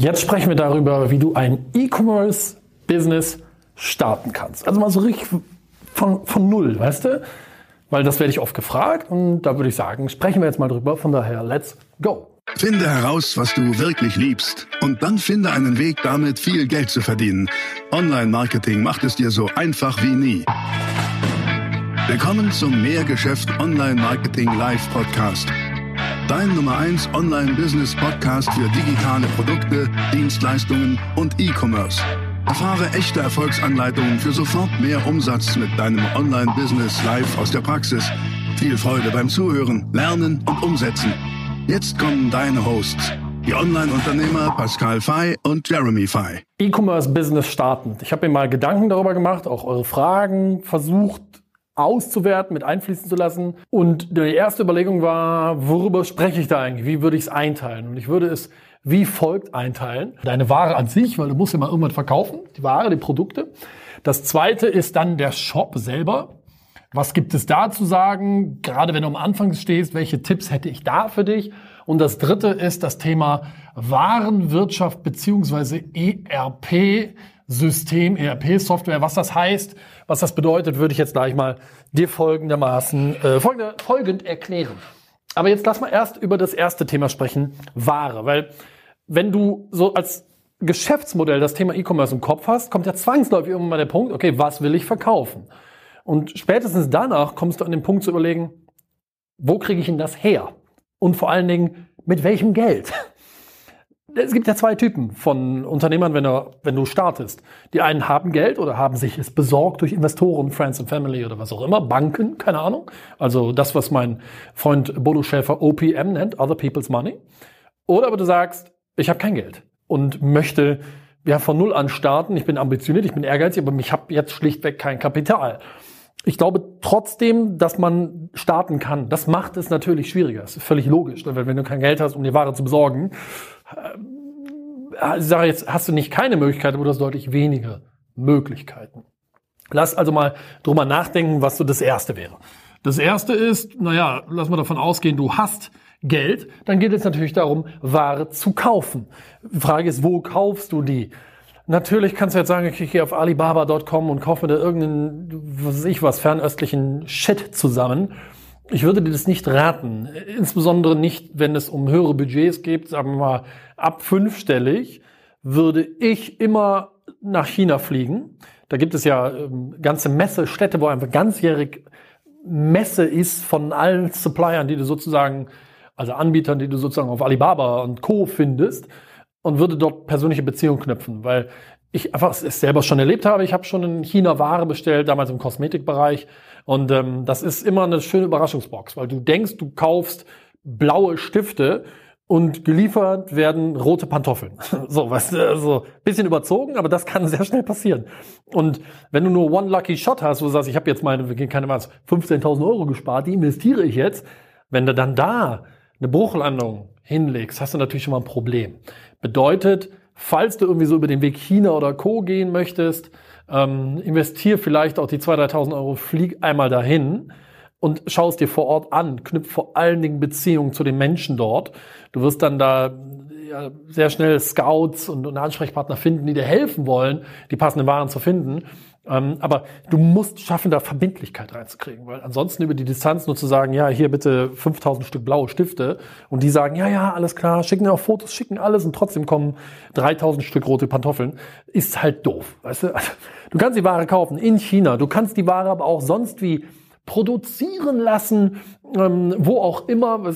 Jetzt sprechen wir darüber, wie du ein E-Commerce-Business starten kannst. Also mal so richtig von, von Null, weißt du? Weil das werde ich oft gefragt und da würde ich sagen, sprechen wir jetzt mal drüber. Von daher, let's go. Finde heraus, was du wirklich liebst und dann finde einen Weg, damit viel Geld zu verdienen. Online-Marketing macht es dir so einfach wie nie. Willkommen zum Mehrgeschäft Online-Marketing Live Podcast. Dein Nummer 1 Online-Business Podcast für digitale Produkte, Dienstleistungen und E-Commerce. Erfahre echte Erfolgsanleitungen für sofort mehr Umsatz mit deinem Online-Business live aus der Praxis. Viel Freude beim Zuhören, Lernen und Umsetzen. Jetzt kommen deine Hosts, die Online-Unternehmer Pascal Fay und Jeremy Fay. E-Commerce-Business starten. Ich habe mir mal Gedanken darüber gemacht, auch eure Fragen versucht auszuwerten, mit einfließen zu lassen. Und die erste Überlegung war, worüber spreche ich da eigentlich? Wie würde ich es einteilen? Und ich würde es wie folgt einteilen. Deine Ware an sich, weil du musst ja mal irgendwann verkaufen, die Ware, die Produkte. Das zweite ist dann der Shop selber. Was gibt es da zu sagen? Gerade wenn du am Anfang stehst, welche Tipps hätte ich da für dich? Und das dritte ist das Thema Warenwirtschaft beziehungsweise ERP. System, ERP-Software. Was das heißt, was das bedeutet, würde ich jetzt gleich mal dir folgendermaßen äh, folgende, folgend erklären. Aber jetzt lass mal erst über das erste Thema sprechen, Ware. Weil wenn du so als Geschäftsmodell das Thema E-Commerce im Kopf hast, kommt ja zwangsläufig irgendwann mal der Punkt, okay, was will ich verkaufen? Und spätestens danach kommst du an den Punkt zu überlegen, wo kriege ich denn das her? Und vor allen Dingen, mit welchem Geld? Es gibt ja zwei Typen von Unternehmern, wenn du, wenn du startest. Die einen haben Geld oder haben sich es besorgt durch Investoren, Friends and Family oder was auch immer, Banken, keine Ahnung. Also das, was mein Freund Bodo Schäfer OPM nennt, Other People's Money. Oder aber du sagst, ich habe kein Geld und möchte ja von null an starten. Ich bin ambitioniert, ich bin ehrgeizig, aber ich habe jetzt schlichtweg kein Kapital. Ich glaube trotzdem, dass man starten kann. Das macht es natürlich schwieriger. Das ist völlig logisch. Weil wenn du kein Geld hast, um die Ware zu besorgen, ich sage jetzt, hast du nicht keine Möglichkeit, aber du hast deutlich weniger Möglichkeiten. Lass also mal drüber nachdenken, was so das erste wäre. Das erste ist, naja, lass mal davon ausgehen, du hast Geld, dann geht es natürlich darum, Ware zu kaufen. Die Frage ist, wo kaufst du die? Natürlich kannst du jetzt sagen, ich gehe auf Alibaba.com und kaufe mir da irgendeinen, was weiß ich was, fernöstlichen Shit zusammen. Ich würde dir das nicht raten. Insbesondere nicht, wenn es um höhere Budgets geht, sagen wir mal ab fünfstellig, würde ich immer nach China fliegen. Da gibt es ja ähm, ganze Messestädte, wo einfach ganzjährig Messe ist von allen Suppliern, die du sozusagen, also Anbietern, die du sozusagen auf Alibaba und Co. findest und würde dort persönliche Beziehungen knüpfen, weil ich einfach es selber schon erlebt habe. Ich habe schon in China Ware bestellt, damals im Kosmetikbereich. Und ähm, das ist immer eine schöne Überraschungsbox, weil du denkst, du kaufst blaue Stifte und geliefert werden rote Pantoffeln. So, was also bisschen überzogen, aber das kann sehr schnell passieren. Und wenn du nur one lucky shot hast, wo du sagst, ich habe jetzt meine, keine was, 15.000 Euro gespart, die investiere ich jetzt, wenn du dann da eine Bruchlandung hinlegst, hast du natürlich schon mal ein Problem. Bedeutet, falls du irgendwie so über den Weg China oder Co. gehen möchtest, ähm, investier vielleicht auch die 2.000, 3.000 Euro, flieg einmal dahin und schau es dir vor Ort an, knüpf vor allen Dingen Beziehungen zu den Menschen dort. Du wirst dann da ja, sehr schnell Scouts und, und Ansprechpartner finden, die dir helfen wollen, die passenden Waren zu finden. Ähm, aber du musst schaffen, da Verbindlichkeit reinzukriegen, weil ansonsten über die Distanz nur zu sagen, ja, hier bitte 5000 Stück blaue Stifte und die sagen, ja, ja, alles klar, schicken auch Fotos, schicken alles und trotzdem kommen 3000 Stück rote Pantoffeln, ist halt doof, weißt du? Du kannst die Ware kaufen in China, du kannst die Ware aber auch sonst wie produzieren lassen, ähm, wo auch immer.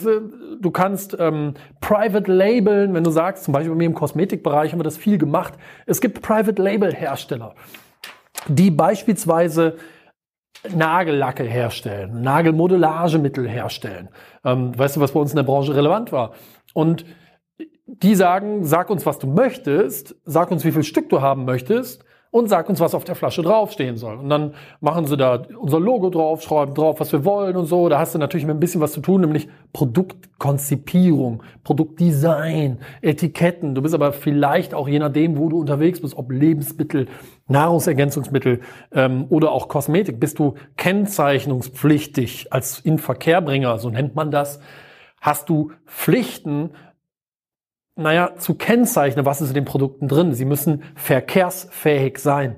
Du kannst ähm, Private Labeln, wenn du sagst, zum Beispiel bei mir im Kosmetikbereich haben wir das viel gemacht. Es gibt Private Label Hersteller die beispielsweise Nagellacke herstellen, Nagelmodellagemittel herstellen. Ähm, weißt du, was bei uns in der Branche relevant war? Und die sagen, sag uns, was du möchtest, sag uns, wie viel Stück du haben möchtest und sag uns, was auf der Flasche draufstehen soll. Und dann machen sie da unser Logo drauf, schreiben drauf, was wir wollen und so. Da hast du natürlich mit ein bisschen was zu tun, nämlich Produktkonzipierung, Produktdesign, Etiketten. Du bist aber vielleicht auch je nachdem, wo du unterwegs bist, ob Lebensmittel, Nahrungsergänzungsmittel ähm, oder auch Kosmetik, bist du kennzeichnungspflichtig als Inverkehrbringer, so nennt man das. Hast du Pflichten, naja, zu kennzeichnen, was ist in den Produkten drin. Sie müssen verkehrsfähig sein.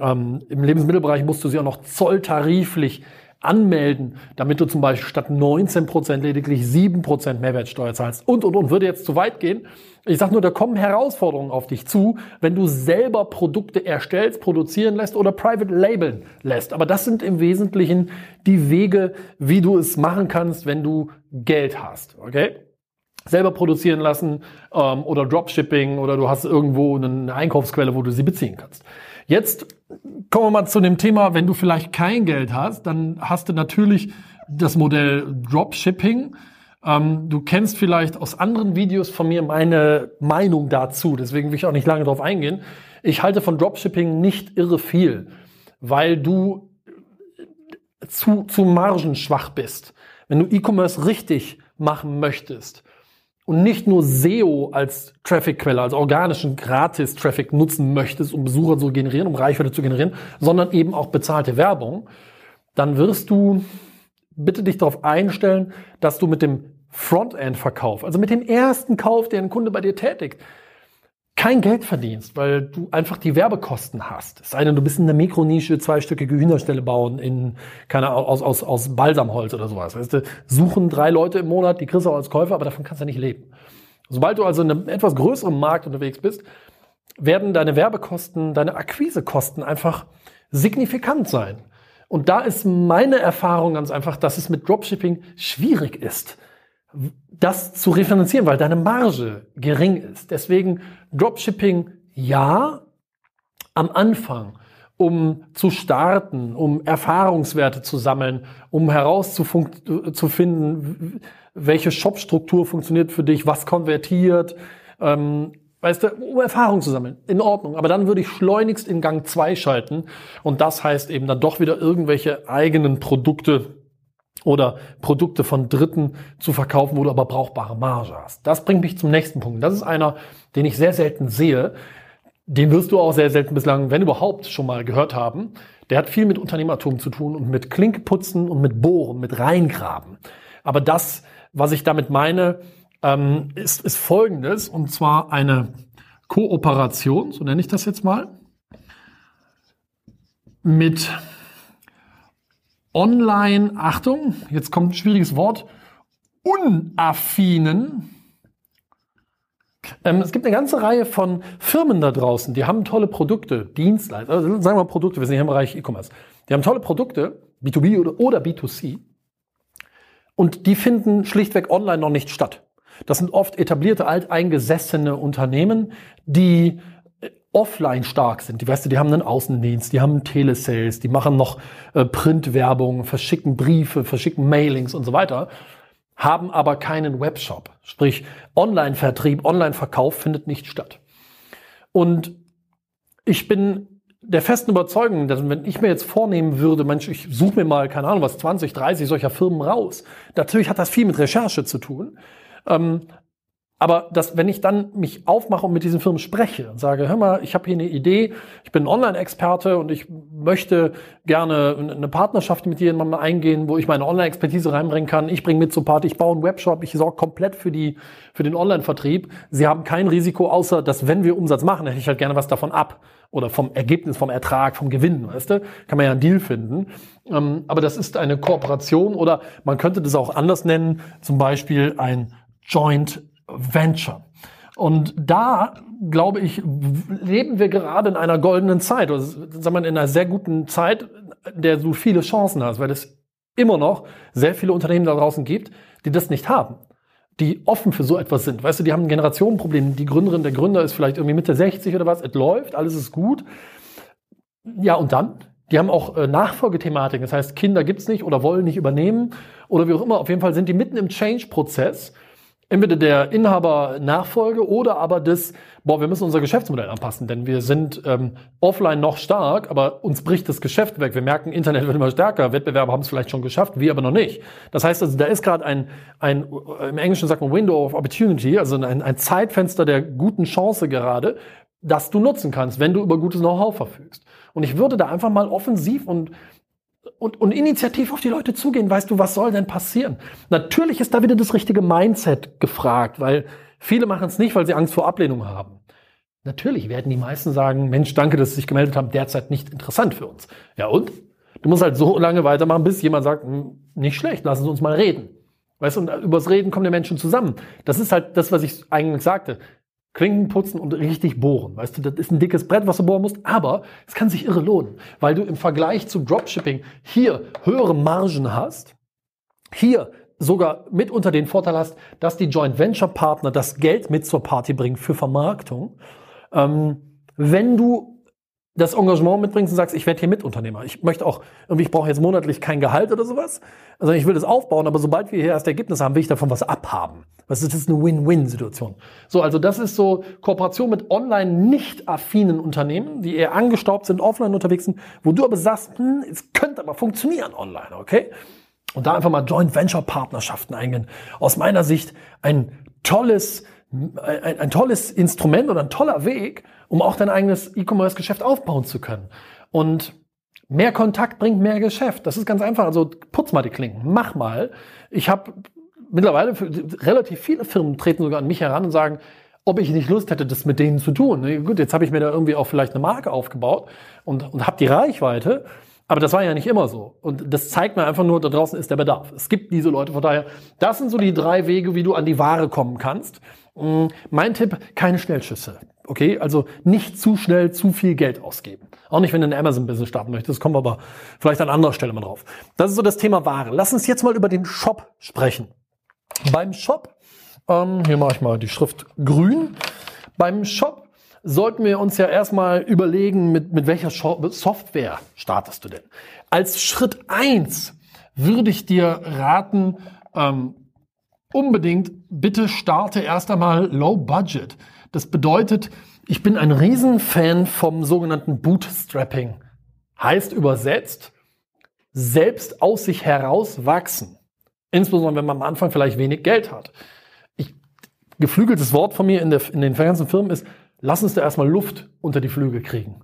Ähm, Im Lebensmittelbereich musst du sie auch noch zolltariflich anmelden, damit du zum Beispiel statt 19 Prozent lediglich 7% Mehrwertsteuer zahlst und, und, und. Würde jetzt zu weit gehen. Ich sage nur, da kommen Herausforderungen auf dich zu, wenn du selber Produkte erstellst, produzieren lässt oder private labeln lässt. Aber das sind im Wesentlichen die Wege, wie du es machen kannst, wenn du Geld hast. Okay? Selber produzieren lassen ähm, oder Dropshipping oder du hast irgendwo eine Einkaufsquelle, wo du sie beziehen kannst. Jetzt kommen wir mal zu dem Thema, wenn du vielleicht kein Geld hast, dann hast du natürlich das Modell Dropshipping. Ähm, du kennst vielleicht aus anderen Videos von mir meine Meinung dazu, deswegen will ich auch nicht lange darauf eingehen. Ich halte von Dropshipping nicht irre viel, weil du zu, zu margenschwach bist. Wenn du E-Commerce richtig machen möchtest, und nicht nur SEO als Traffic-Quelle, als organischen Gratis-Traffic nutzen möchtest, um Besucher zu generieren, um Reichweite zu generieren, sondern eben auch bezahlte Werbung, dann wirst du bitte dich darauf einstellen, dass du mit dem Frontend-Verkauf, also mit dem ersten Kauf, den ein Kunde bei dir tätigt, kein Geld verdienst, weil du einfach die Werbekosten hast. Es sei denn, du bist in der Mikronische zweistöckige Hühnerstelle bauen in, keine aus, aus, aus Balsamholz oder sowas. Weißt du, suchen drei Leute im Monat, die kriegst du auch als Käufer, aber davon kannst du nicht leben. Sobald du also in einem etwas größeren Markt unterwegs bist, werden deine Werbekosten, deine Akquisekosten einfach signifikant sein. Und da ist meine Erfahrung ganz einfach, dass es mit Dropshipping schwierig ist das zu refinanzieren, weil deine Marge gering ist. Deswegen Dropshipping ja am Anfang, um zu starten, um Erfahrungswerte zu sammeln, um herauszufinden, welche Shopstruktur funktioniert für dich, was konvertiert, ähm, weißt du, um Erfahrung zu sammeln. In Ordnung. Aber dann würde ich schleunigst in Gang 2 schalten. Und das heißt eben dann doch wieder irgendwelche eigenen Produkte oder Produkte von Dritten zu verkaufen, wo du aber brauchbare Marge hast. Das bringt mich zum nächsten Punkt. Das ist einer, den ich sehr selten sehe. Den wirst du auch sehr selten bislang, wenn überhaupt, schon mal gehört haben. Der hat viel mit Unternehmertum zu tun und mit Klinkputzen und mit Bohren, mit Reingraben. Aber das, was ich damit meine, ähm, ist, ist Folgendes, und zwar eine Kooperation, so nenne ich das jetzt mal, mit online, Achtung, jetzt kommt ein schwieriges Wort, unaffinen. Ähm, es gibt eine ganze Reihe von Firmen da draußen, die haben tolle Produkte, Dienstleister, also sagen wir mal Produkte, wir sind hier im Bereich E-Commerce. Die haben tolle Produkte, B2B oder, oder B2C, und die finden schlichtweg online noch nicht statt. Das sind oft etablierte, alteingesessene Unternehmen, die offline stark sind. Die weißt du, die haben einen Außendienst, die haben Telesales, die machen noch äh, Printwerbung, verschicken Briefe, verschicken Mailings und so weiter, haben aber keinen Webshop. Sprich, Online-Vertrieb, Online-Verkauf findet nicht statt. Und ich bin der festen Überzeugung, dass wenn ich mir jetzt vornehmen würde, Mensch, ich suche mir mal, keine Ahnung, was 20, 30 solcher Firmen raus. Natürlich hat das viel mit Recherche zu tun. Ähm, aber dass, wenn ich dann mich aufmache und mit diesen Firmen spreche und sage, hör mal, ich habe hier eine Idee, ich bin Online-Experte und ich möchte gerne eine Partnerschaft mit jemandem eingehen, wo ich meine Online-Expertise reinbringen kann. Ich bringe mit zur Party, ich baue einen Webshop, ich sorge komplett für die für den Online-Vertrieb. Sie haben kein Risiko, außer dass wenn wir Umsatz machen, hätte ich halt gerne was davon ab oder vom Ergebnis, vom Ertrag, vom Gewinn, weißt du? Kann man ja einen Deal finden. Ähm, aber das ist eine Kooperation oder man könnte das auch anders nennen, zum Beispiel ein Joint Venture. Und da, glaube ich, leben wir gerade in einer goldenen Zeit, oder sagen wir in einer sehr guten Zeit, in der du viele Chancen hast, weil es immer noch sehr viele Unternehmen da draußen gibt, die das nicht haben, die offen für so etwas sind. Weißt du, die haben ein Generationenproblem. Die Gründerin, der Gründer ist vielleicht irgendwie Mitte 60 oder was, es läuft, alles ist gut. Ja, und dann? Die haben auch äh, Nachfolgethematiken, das heißt, Kinder gibt's nicht oder wollen nicht übernehmen oder wie auch immer. Auf jeden Fall sind die mitten im Change-Prozess entweder der Inhaber Nachfolge oder aber das, boah, wir müssen unser Geschäftsmodell anpassen, denn wir sind ähm, offline noch stark, aber uns bricht das Geschäft weg. Wir merken, Internet wird immer stärker, Wettbewerber haben es vielleicht schon geschafft, wir aber noch nicht. Das heißt also, da ist gerade ein, ein, im Englischen sagt man Window of Opportunity, also ein, ein Zeitfenster der guten Chance gerade, das du nutzen kannst, wenn du über gutes Know-how verfügst. Und ich würde da einfach mal offensiv und und, und initiativ auf die Leute zugehen, weißt du, was soll denn passieren? Natürlich ist da wieder das richtige Mindset gefragt, weil viele machen es nicht, weil sie Angst vor Ablehnung haben. Natürlich werden die meisten sagen, Mensch, danke, dass Sie sich gemeldet haben, derzeit nicht interessant für uns. Ja und? Du musst halt so lange weitermachen, bis jemand sagt, hm, nicht schlecht, lassen Sie uns mal reden. Weißt du, und übers Reden kommen die Menschen zusammen. Das ist halt das, was ich eigentlich sagte. Klinken putzen und richtig bohren. Weißt du, das ist ein dickes Brett, was du bohren musst, aber es kann sich irre lohnen, weil du im Vergleich zu Dropshipping hier höhere Margen hast, hier sogar mitunter den Vorteil hast, dass die Joint Venture Partner das Geld mit zur Party bringen für Vermarktung. Ähm, wenn du das Engagement mitbringst und sagst, ich werde hier Mitunternehmer. Ich möchte auch, irgendwie, ich brauche jetzt monatlich kein Gehalt oder sowas. Also ich will das aufbauen, aber sobald wir hier erst Ergebnis haben, will ich davon was abhaben. Das ist, das ist eine Win-Win-Situation. So, also das ist so Kooperation mit online nicht affinen Unternehmen, die eher angestaubt sind, offline unterwegs sind, wo du aber sagst, hm, es könnte aber funktionieren online, okay? Und da einfach mal Joint Venture Partnerschaften eingehen. Aus meiner Sicht ein tolles, ein, ein tolles Instrument oder ein toller Weg, um auch dein eigenes E-Commerce-Geschäft aufbauen zu können. Und mehr Kontakt bringt mehr Geschäft. Das ist ganz einfach. Also putz mal die Klinken, mach mal. Ich habe mittlerweile relativ viele Firmen treten sogar an mich heran und sagen, ob ich nicht Lust hätte, das mit denen zu tun. Gut, jetzt habe ich mir da irgendwie auch vielleicht eine Marke aufgebaut und, und habe die Reichweite. Aber das war ja nicht immer so. Und das zeigt mir einfach nur, da draußen ist der Bedarf. Es gibt diese Leute. Von daher, das sind so die drei Wege, wie du an die Ware kommen kannst. Mm, mein Tipp, keine Schnellschüsse. Okay, also nicht zu schnell zu viel Geld ausgeben. Auch nicht, wenn du ein Amazon-Business starten möchtest. Kommen wir aber vielleicht an anderer Stelle mal drauf. Das ist so das Thema Ware. Lass uns jetzt mal über den Shop sprechen. Beim Shop, ähm, hier mache ich mal die Schrift grün. Beim Shop sollten wir uns ja erstmal überlegen, mit, mit welcher Software startest du denn. Als Schritt eins würde ich dir raten, ähm, unbedingt bitte starte erst einmal Low Budget. Das bedeutet, ich bin ein Riesenfan vom sogenannten Bootstrapping. Heißt übersetzt, selbst aus sich heraus wachsen. Insbesondere, wenn man am Anfang vielleicht wenig Geld hat. Ich, geflügeltes Wort von mir in, der, in den ganzen Firmen ist, lass uns da erstmal Luft unter die Flügel kriegen.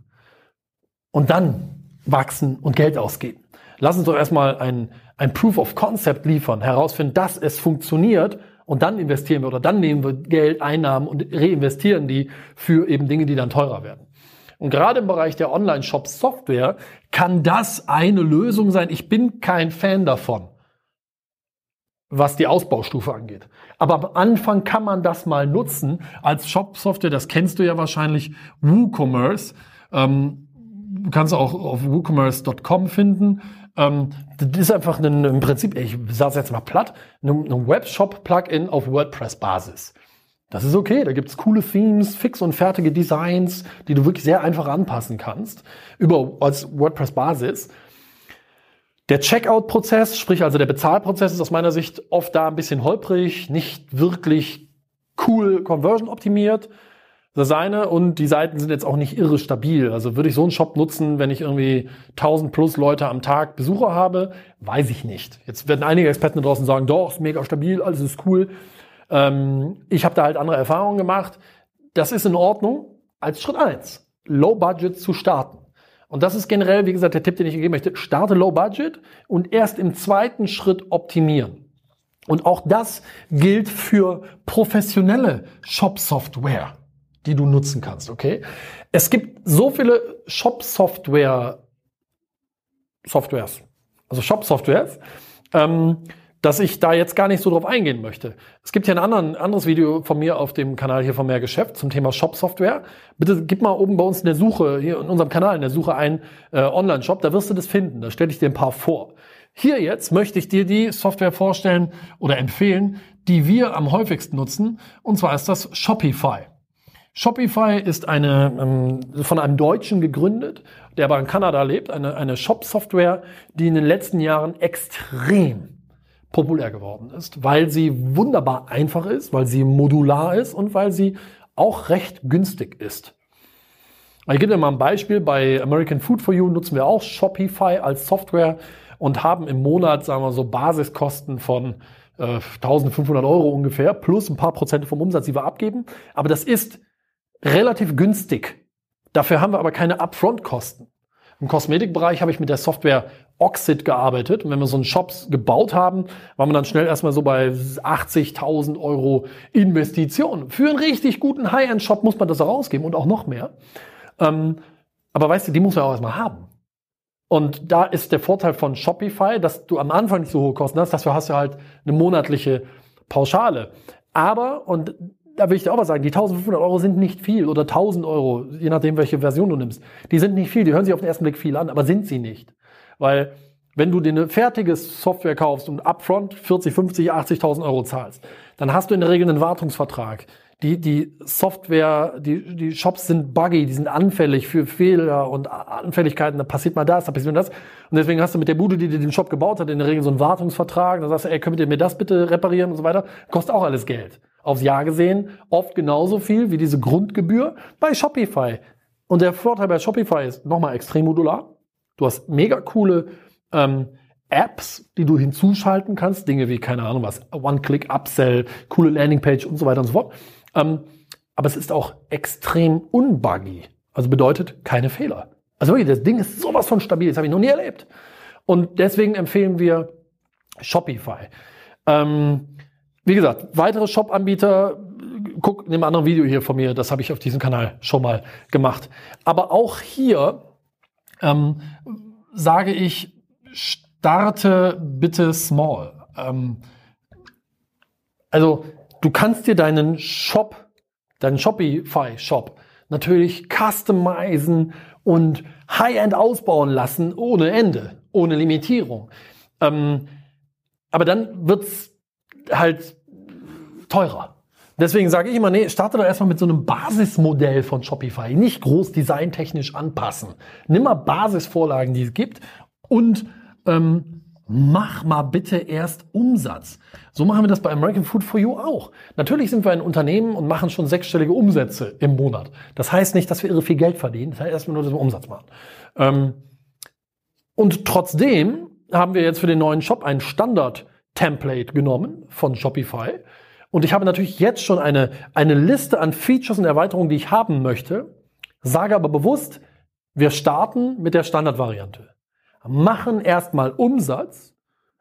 Und dann wachsen und Geld ausgeben. Lass uns doch erstmal ein, ein Proof of Concept liefern, herausfinden, dass es funktioniert und dann investieren wir oder dann nehmen wir Geld, Einnahmen und reinvestieren die für eben Dinge, die dann teurer werden. Und gerade im Bereich der Online-Shop-Software kann das eine Lösung sein. Ich bin kein Fan davon, was die Ausbaustufe angeht. Aber am Anfang kann man das mal nutzen als Shop-Software. Das kennst du ja wahrscheinlich, WooCommerce. Ähm, du kannst auch auf woocommerce.com finden. Ähm, das ist einfach ein, im Prinzip, ich sage jetzt mal platt, ein, Webshop-Plugin auf WordPress-Basis. Das ist okay, da gibt's coole Themes, fix und fertige Designs, die du wirklich sehr einfach anpassen kannst, über als WordPress-Basis. Der Checkout-Prozess, sprich also der Bezahlprozess, ist aus meiner Sicht oft da ein bisschen holprig, nicht wirklich cool conversion optimiert das eine und die Seiten sind jetzt auch nicht irre stabil. Also würde ich so einen Shop nutzen, wenn ich irgendwie 1000 plus Leute am Tag Besucher habe? Weiß ich nicht. Jetzt werden einige Experten da draußen sagen, doch, ist mega stabil, alles ist cool. Ähm, ich habe da halt andere Erfahrungen gemacht. Das ist in Ordnung als Schritt eins, Low Budget zu starten. Und das ist generell, wie gesagt, der Tipp, den ich geben möchte. Starte Low Budget und erst im zweiten Schritt optimieren. Und auch das gilt für professionelle Shop-Software die du nutzen kannst, okay? Es gibt so viele Shop-Software, Softwares, also Shop-Softwares, ähm, dass ich da jetzt gar nicht so drauf eingehen möchte. Es gibt hier ein anderen, anderes Video von mir auf dem Kanal hier von Mehr Geschäft zum Thema Shop-Software. Bitte gib mal oben bei uns in der Suche, hier in unserem Kanal in der Suche ein äh, Online-Shop, da wirst du das finden. Da stelle ich dir ein paar vor. Hier jetzt möchte ich dir die Software vorstellen oder empfehlen, die wir am häufigsten nutzen. Und zwar ist das Shopify. Shopify ist eine ähm, von einem Deutschen gegründet, der aber in Kanada lebt, eine, eine Shop-Software, die in den letzten Jahren extrem populär geworden ist, weil sie wunderbar einfach ist, weil sie modular ist und weil sie auch recht günstig ist. Ich gebe dir mal ein Beispiel. Bei American Food for You nutzen wir auch Shopify als Software und haben im Monat, sagen wir so, Basiskosten von äh, 1500 Euro ungefähr, plus ein paar Prozent vom Umsatz, die wir abgeben. Aber das ist relativ günstig. Dafür haben wir aber keine Upfront-Kosten. Im Kosmetikbereich habe ich mit der Software Oxid gearbeitet. Und wenn wir so einen Shop gebaut haben, waren wir dann schnell erstmal so bei 80.000 Euro Investition. Für einen richtig guten High-End-Shop muss man das auch ausgeben und auch noch mehr. Ähm, aber weißt du, die muss man auch erstmal haben. Und da ist der Vorteil von Shopify, dass du am Anfang nicht so hohe Kosten hast, dafür hast du halt eine monatliche Pauschale. Aber, und da will ich dir auch was sagen, die 1500 Euro sind nicht viel oder 1000 Euro, je nachdem, welche Version du nimmst. Die sind nicht viel, die hören sich auf den ersten Blick viel an, aber sind sie nicht. Weil wenn du dir eine fertige Software kaufst und upfront 40, 50, 80.000 Euro zahlst, dann hast du in der Regel einen Wartungsvertrag. Die, die Software, die, die Shops sind buggy, die sind anfällig für Fehler und Anfälligkeiten. Da passiert mal das, da passiert mal das. Und deswegen hast du mit der Bude, die dir den Shop gebaut hat, in der Regel so einen Wartungsvertrag. Da sagst du, ey, könnt ihr mir das bitte reparieren und so weiter. Kostet auch alles Geld. Aufs Jahr gesehen oft genauso viel wie diese Grundgebühr bei Shopify. Und der Vorteil bei Shopify ist nochmal extrem modular. Du hast mega coole ähm, Apps, die du hinzuschalten kannst. Dinge wie, keine Ahnung was, One-Click-Upsell, coole Landingpage und so weiter und so fort. Ähm, aber es ist auch extrem unbuggy. Also bedeutet keine Fehler. Also wirklich, das Ding ist sowas von stabil. Das habe ich noch nie erlebt. Und deswegen empfehlen wir Shopify. Ähm, wie gesagt, weitere Shop-Anbieter, guck in einem anderen Video hier von mir, das habe ich auf diesem Kanal schon mal gemacht. Aber auch hier ähm, sage ich, starte bitte small. Ähm, also du kannst dir deinen Shop, deinen Shopify-Shop natürlich customizen und High-End ausbauen lassen ohne Ende, ohne Limitierung. Ähm, aber dann wird's halt teurer. Deswegen sage ich immer, nee, starte doch erstmal mit so einem Basismodell von Shopify. Nicht groß designtechnisch anpassen. Nimm mal Basisvorlagen, die es gibt und ähm, mach mal bitte erst Umsatz. So machen wir das bei American Food for You auch. Natürlich sind wir ein Unternehmen und machen schon sechsstellige Umsätze im Monat. Das heißt nicht, dass wir irre viel Geld verdienen. Das heißt erstmal nur, dass wir Umsatz machen. Ähm, und trotzdem haben wir jetzt für den neuen Shop ein Standard-Template genommen von Shopify. Und ich habe natürlich jetzt schon eine, eine Liste an Features und Erweiterungen, die ich haben möchte, sage aber bewusst, wir starten mit der Standardvariante. Machen erstmal Umsatz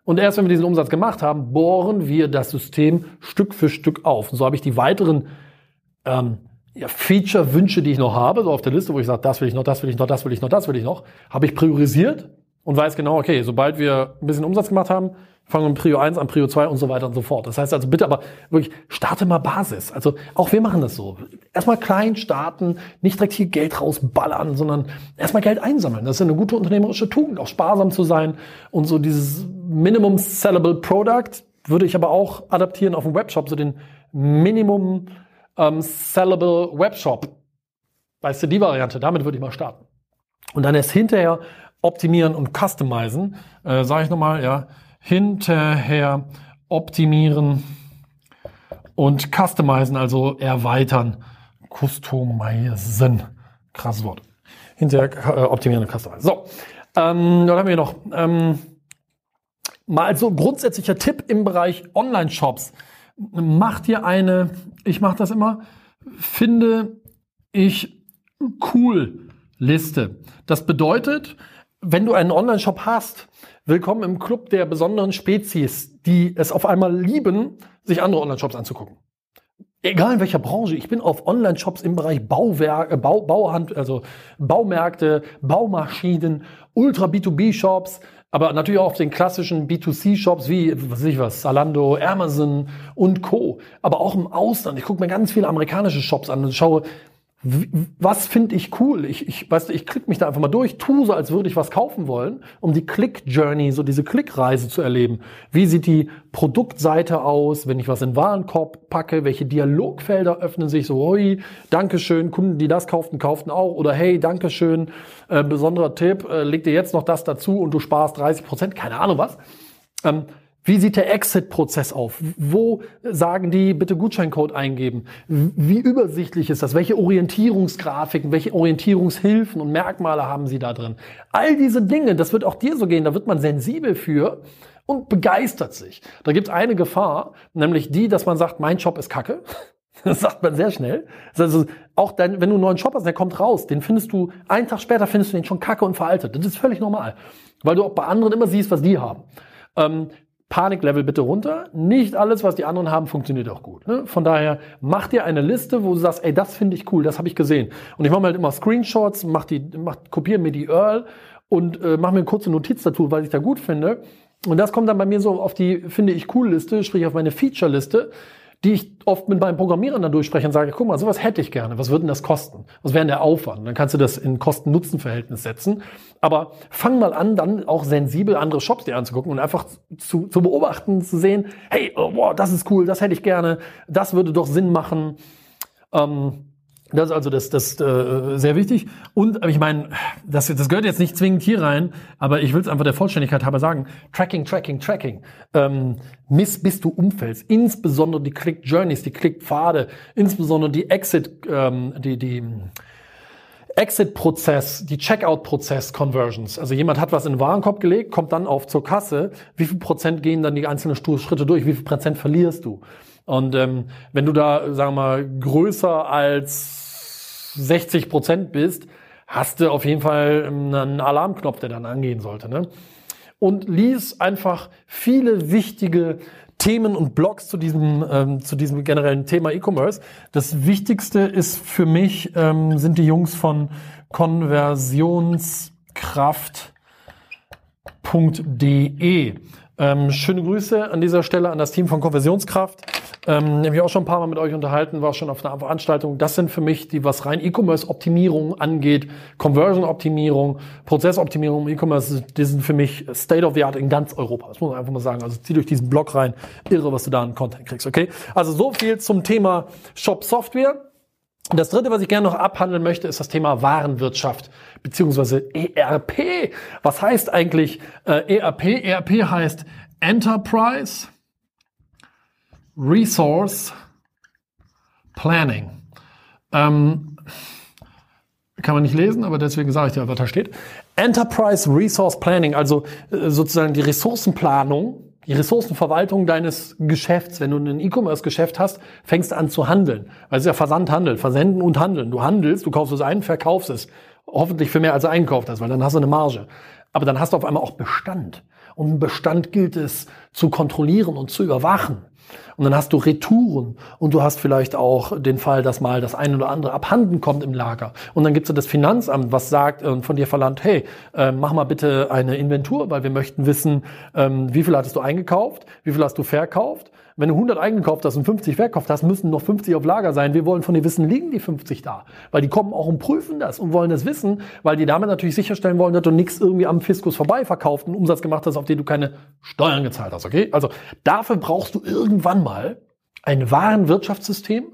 und erst wenn wir diesen Umsatz gemacht haben, bohren wir das System Stück für Stück auf. Und so habe ich die weiteren ähm, ja, Feature-Wünsche, die ich noch habe, so auf der Liste, wo ich sage, das will ich noch, das will ich noch, das will ich noch, das will ich noch, habe ich priorisiert und weiß genau, okay, sobald wir ein bisschen Umsatz gemacht haben, fangen wir mit Prio 1 an, Prio 2 und so weiter und so fort. Das heißt also bitte aber wirklich, starte mal Basis. Also auch wir machen das so. Erstmal klein starten, nicht direkt hier Geld rausballern, sondern erstmal Geld einsammeln. Das ist eine gute unternehmerische Tugend, auch sparsam zu sein und so dieses Minimum Sellable Product würde ich aber auch adaptieren auf dem Webshop, so den Minimum ähm, Sellable Webshop. Weißt du, die Variante, damit würde ich mal starten. Und dann erst hinterher optimieren und customizen, äh, sage ich nochmal, ja, hinterher optimieren und customizen, also erweitern. Customizen. Krasses Wort. Hinterher äh, optimieren und customizen. So, ähm, was haben wir noch? Ähm, mal so grundsätzlicher Tipp im Bereich Online-Shops. Mach dir eine, ich mache das immer, finde ich cool Liste. Das bedeutet, wenn du einen Online-Shop hast, willkommen im Club der besonderen Spezies, die es auf einmal lieben, sich andere Online-Shops anzugucken. Egal in welcher Branche, ich bin auf Online-Shops im Bereich Bauwerk, äh, Bau, Bauhand, also Baumärkte, Baumaschinen, Ultra B2B-Shops, aber natürlich auch auf den klassischen B2C-Shops wie, was weiß ich was, Zalando, Amazon und Co. Aber auch im Ausland. Ich gucke mir ganz viele amerikanische Shops an und schaue, was finde ich cool? Ich, ich, weißt du, ich klicke mich da einfach mal durch, tue so, als würde ich was kaufen wollen, um die Click-Journey, so diese Klickreise zu erleben. Wie sieht die Produktseite aus, wenn ich was in den Warenkorb packe? Welche Dialogfelder öffnen sich? So, hoi, Dankeschön, Kunden, die das kauften, kauften auch. Oder hey, Dankeschön, äh, besonderer Tipp, äh, leg dir jetzt noch das dazu und du sparst 30 Prozent, keine Ahnung was. Ähm, wie sieht der Exit-Prozess auf? Wo sagen die, bitte Gutscheincode eingeben? Wie übersichtlich ist das? Welche Orientierungsgrafiken, welche Orientierungshilfen und Merkmale haben sie da drin? All diese Dinge, das wird auch dir so gehen, da wird man sensibel für und begeistert sich. Da gibt es eine Gefahr, nämlich die, dass man sagt, mein Job ist kacke. Das sagt man sehr schnell. Also auch dein, wenn du einen neuen Shop hast, der kommt raus, den findest du, einen Tag später findest du den schon kacke und veraltet. Das ist völlig normal. Weil du auch bei anderen immer siehst, was die haben. Ähm, Paniklevel bitte runter. Nicht alles, was die anderen haben, funktioniert auch gut. Ne? Von daher, mach dir eine Liste, wo du sagst, ey, das finde ich cool, das habe ich gesehen. Und ich mache mir halt immer Screenshots, mach die, mach, kopiere mir die Earl und äh, mache mir eine kurze Notiz dazu, weil ich da gut finde. Und das kommt dann bei mir so auf die, finde ich, cool Liste, sprich auf meine Feature-Liste die ich oft mit meinen Programmierern dann durchspreche und sage, guck mal, sowas hätte ich gerne. Was würde denn das kosten? Was wäre denn der Aufwand? Dann kannst du das in Kosten-Nutzen-Verhältnis setzen. Aber fang mal an, dann auch sensibel andere Shops dir anzugucken und einfach zu, zu beobachten, zu sehen, hey, oh, wow, das ist cool, das hätte ich gerne, das würde doch Sinn machen. Ähm, das ist also das, das äh, sehr wichtig. Und ich meine, das, das gehört jetzt nicht zwingend hier rein, aber ich will es einfach der Vollständigkeit halber sagen. Tracking, Tracking, Tracking. Ähm, miss, bis du umfällst. Insbesondere die Click Journeys, die Click Pfade, insbesondere die Exit, ähm, die, die Exit-Prozess, die Checkout-Prozess-Conversions. Also jemand hat was in den Warenkorb gelegt, kommt dann auf zur Kasse. Wie viel Prozent gehen dann die einzelnen Schritte durch? Wie viel Prozent verlierst du? Und ähm, wenn du da, sagen wir mal, größer als 60 Prozent bist, hast du auf jeden Fall einen Alarmknopf, der dann angehen sollte. Ne? Und lies einfach viele wichtige Themen und Blogs zu diesem, ähm, zu diesem generellen Thema E-Commerce. Das Wichtigste ist für mich, ähm, sind die Jungs von konversionskraft.de. Ähm, schöne Grüße an dieser Stelle an das Team von Konversionskraft. Ähm, habe ich auch schon ein paar Mal mit euch unterhalten, war schon auf einer Veranstaltung. Das sind für mich die, was rein E-Commerce-Optimierung angeht, Conversion-Optimierung, Prozessoptimierung im E-Commerce, die sind für mich State of the Art in ganz Europa. Das muss man einfach mal sagen. Also zieh durch diesen Blog rein. Irre, was du da an Content kriegst, okay? Also so viel zum Thema Shop Software. Das dritte, was ich gerne noch abhandeln möchte, ist das Thema Warenwirtschaft beziehungsweise ERP. Was heißt eigentlich äh, ERP? ERP heißt Enterprise Resource Planning. Ähm, kann man nicht lesen, aber deswegen sage ich dir, was da steht. Enterprise Resource Planning, also äh, sozusagen die Ressourcenplanung, die Ressourcenverwaltung deines Geschäfts. Wenn du ein E-Commerce-Geschäft hast, fängst du an zu handeln. Weil es ist ja Versandhandel, Versenden und Handeln. Du handelst, du kaufst es ein, verkaufst es. Hoffentlich für mehr als du einkauft hast, weil dann hast du eine Marge. Aber dann hast du auf einmal auch Bestand. Und einen Bestand gilt es zu kontrollieren und zu überwachen. Und dann hast du Retouren und du hast vielleicht auch den Fall, dass mal das eine oder andere abhanden kommt im Lager. Und dann gibt es das Finanzamt, was sagt und von dir verlangt, hey, äh, mach mal bitte eine Inventur, weil wir möchten wissen, ähm, wie viel hattest du eingekauft, wie viel hast du verkauft wenn du 100 eingekauft hast und 50 verkauft hast, müssen noch 50 auf Lager sein. Wir wollen von dir wissen, liegen die 50 da? Weil die kommen auch und prüfen das und wollen das wissen, weil die damit natürlich sicherstellen wollen, dass du nichts irgendwie am Fiskus vorbei verkauft und Umsatz gemacht hast, auf den du keine Steuern gezahlt hast. Okay? Also dafür brauchst du irgendwann mal ein Warenwirtschaftssystem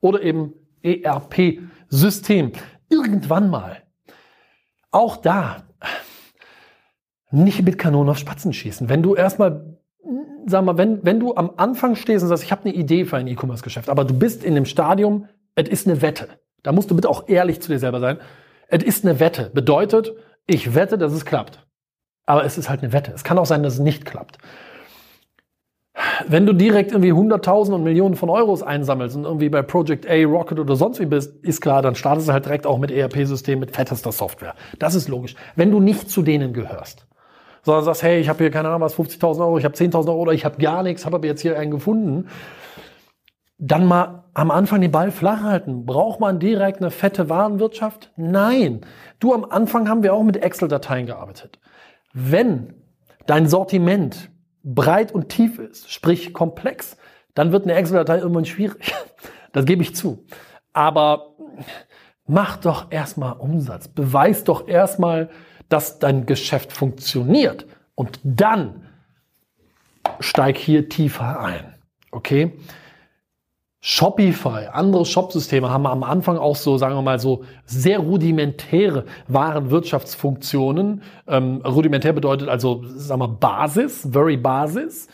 oder eben ERP-System. Irgendwann mal. Auch da nicht mit Kanonen auf Spatzen schießen. Wenn du erstmal sag mal, wenn, wenn du am Anfang stehst und sagst, ich habe eine Idee für ein E-Commerce-Geschäft, aber du bist in dem Stadium, es ist eine Wette. Da musst du bitte auch ehrlich zu dir selber sein. Es ist eine Wette. Bedeutet, ich wette, dass es klappt. Aber es ist halt eine Wette. Es kann auch sein, dass es nicht klappt. Wenn du direkt irgendwie Hunderttausende und Millionen von Euros einsammelst und irgendwie bei Project A, Rocket oder sonst wie bist, ist klar, dann startest du halt direkt auch mit ERP-System, mit fettester Software. Das ist logisch. Wenn du nicht zu denen gehörst sondern sagst, hey, ich habe hier keine Ahnung was, 50.000 Euro, ich habe 10.000 Euro oder ich habe gar nichts, habe aber jetzt hier einen gefunden, dann mal am Anfang den Ball flach halten. Braucht man direkt eine fette Warenwirtschaft? Nein. Du, am Anfang haben wir auch mit Excel-Dateien gearbeitet. Wenn dein Sortiment breit und tief ist, sprich komplex, dann wird eine Excel-Datei irgendwann schwierig. Das gebe ich zu. Aber mach doch erstmal Umsatz. Beweis doch erstmal, dass dein Geschäft funktioniert. Und dann steig hier tiefer ein. Okay? Shopify, andere Shopsysteme haben am Anfang auch so, sagen wir mal, so sehr rudimentäre Warenwirtschaftsfunktionen. Ähm, rudimentär bedeutet also, sagen wir, Basis, very Basis,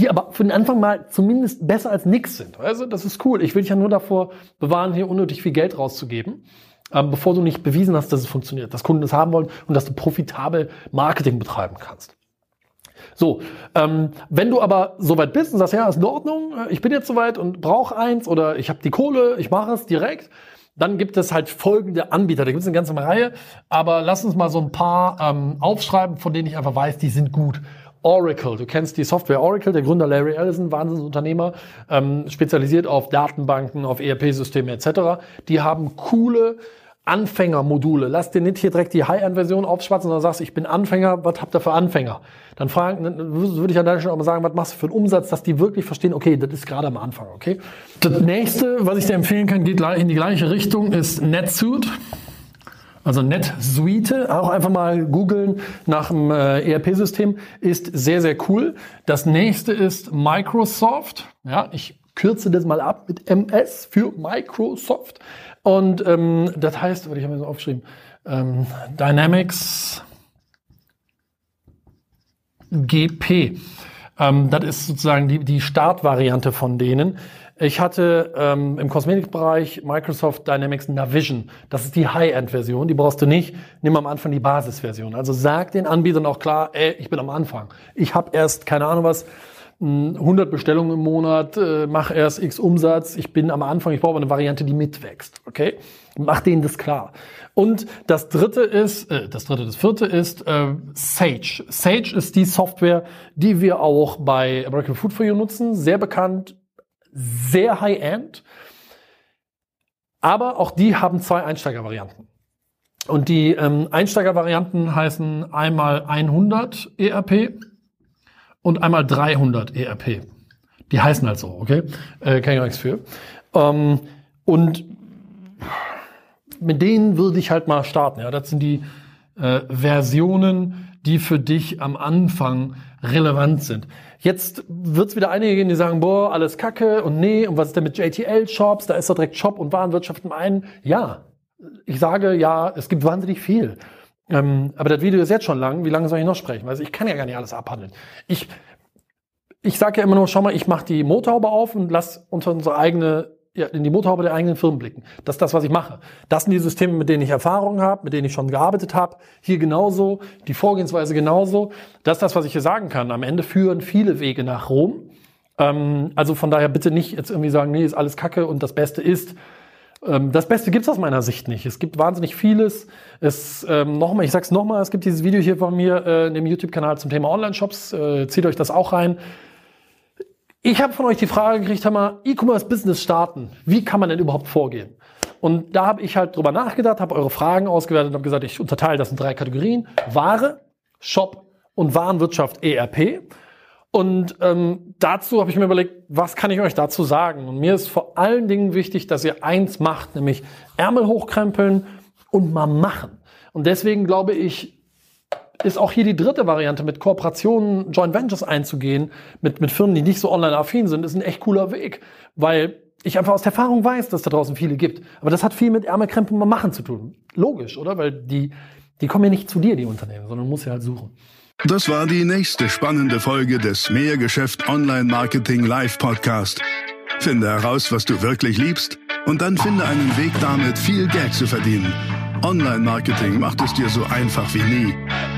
die aber für den Anfang mal zumindest besser als nichts sind. Also, das ist cool. Ich will dich ja nur davor bewahren, hier unnötig viel Geld rauszugeben bevor du nicht bewiesen hast, dass es funktioniert, dass Kunden es haben wollen und dass du profitabel Marketing betreiben kannst. So, ähm, wenn du aber soweit bist und sagst, ja, ist in Ordnung, äh, ich bin jetzt soweit und brauche eins oder ich habe die Kohle, ich mache es direkt, dann gibt es halt folgende Anbieter. Da gibt es eine ganze Reihe, aber lass uns mal so ein paar ähm, aufschreiben, von denen ich einfach weiß, die sind gut. Oracle, du kennst die Software Oracle, der Gründer Larry Ellison, Wahnsinnsunternehmer, ähm, spezialisiert auf Datenbanken, auf ERP-Systeme etc. Die haben coole Anfängermodule. Lass dir nicht hier direkt die High-End-Version aufschwatzen, sondern sagst, ich bin Anfänger, was habt ihr für Anfänger? Dann fragen, dann würde ich an deiner Stelle auch mal sagen, was machst du für einen Umsatz, dass die wirklich verstehen, okay, das ist gerade am Anfang, okay? Das nächste, was ich dir empfehlen kann, geht in die gleiche Richtung, ist NetSuite. Also NetSuite, auch einfach mal googeln nach dem äh, ERP-System, ist sehr, sehr cool. Das nächste ist Microsoft. Ja, ich kürze das mal ab mit MS für Microsoft. Und ähm, das heißt, ich habe mir so aufgeschrieben, ähm, Dynamics GP. Ähm, das ist sozusagen die, die Startvariante von denen. Ich hatte ähm, im Kosmetikbereich Microsoft Dynamics Navision. Das ist die High-End-Version. Die brauchst du nicht. Nimm am Anfang die Basisversion. Also sag den Anbietern auch klar, ey, ich bin am Anfang. Ich habe erst, keine Ahnung was, 100 Bestellungen im Monat, äh, mach erst X Umsatz, ich bin am Anfang, ich brauche eine Variante, die mitwächst, okay? Mach denen das klar. Und das dritte ist, äh, das dritte, das vierte ist äh, Sage. Sage ist die Software, die wir auch bei American Food for You nutzen, sehr bekannt, sehr high-end, aber auch die haben zwei Einsteigervarianten. Und die ähm, Einsteigervarianten heißen einmal 100 ERP und einmal 300 ERP. Die heißen halt so, okay? Äh, kann ich nichts für. Ähm, und mit denen würde ich halt mal starten. Ja, das sind die äh, Versionen, die für dich am Anfang relevant sind. Jetzt wird es wieder einige geben, die sagen, boah, alles Kacke und nee, und was ist denn mit JTL-Shops? Da ist doch direkt Shop und Warenwirtschaft im einen. Ja, ich sage ja, es gibt wahnsinnig viel. Ähm, aber das Video ist jetzt schon lang. Wie lange soll ich noch sprechen? Also ich kann ja gar nicht alles abhandeln. Ich, ich sage ja immer nur, schau mal, ich mache die Motorhaube auf und lass unter unsere eigene, ja, in die Motorhaube der eigenen Firmen blicken. Das ist das, was ich mache. Das sind die Systeme, mit denen ich Erfahrung habe, mit denen ich schon gearbeitet habe. Hier genauso, die Vorgehensweise genauso. Das ist das, was ich hier sagen kann. Am Ende führen viele Wege nach Rom. Ähm, also von daher bitte nicht jetzt irgendwie sagen, nee, ist alles Kacke und das Beste ist, ähm, das Beste gibt's aus meiner Sicht nicht. Es gibt wahnsinnig vieles. Es ähm, nochmal, ich sag's nochmal, es gibt dieses Video hier von mir äh, in dem YouTube-Kanal zum Thema Online-Shops. Äh, zieht euch das auch rein. Ich habe von euch die Frage gekriegt, hör mal, E-Commerce-Business starten. Wie kann man denn überhaupt vorgehen? Und da habe ich halt drüber nachgedacht, habe eure Fragen ausgewertet und habe gesagt, ich unterteile das in drei Kategorien. Ware, Shop und Warenwirtschaft ERP. Und ähm, dazu habe ich mir überlegt, was kann ich euch dazu sagen? Und mir ist vor allen Dingen wichtig, dass ihr eins macht, nämlich Ärmel hochkrempeln und mal machen. Und deswegen glaube ich, ist auch hier die dritte Variante, mit Kooperationen, Joint Ventures einzugehen, mit, mit Firmen, die nicht so online-affin sind, ist ein echt cooler Weg. Weil ich einfach aus der Erfahrung weiß, dass da draußen viele gibt. Aber das hat viel mit Ärmelkrempeln mal machen zu tun. Logisch, oder? Weil die, die kommen ja nicht zu dir, die Unternehmen, sondern muss ja halt suchen. Das war die nächste spannende Folge des Mehrgeschäft Online Marketing Live Podcast. Finde heraus, was du wirklich liebst und dann finde einen Weg damit, viel Geld zu verdienen. Online Marketing macht es dir so einfach wie nie.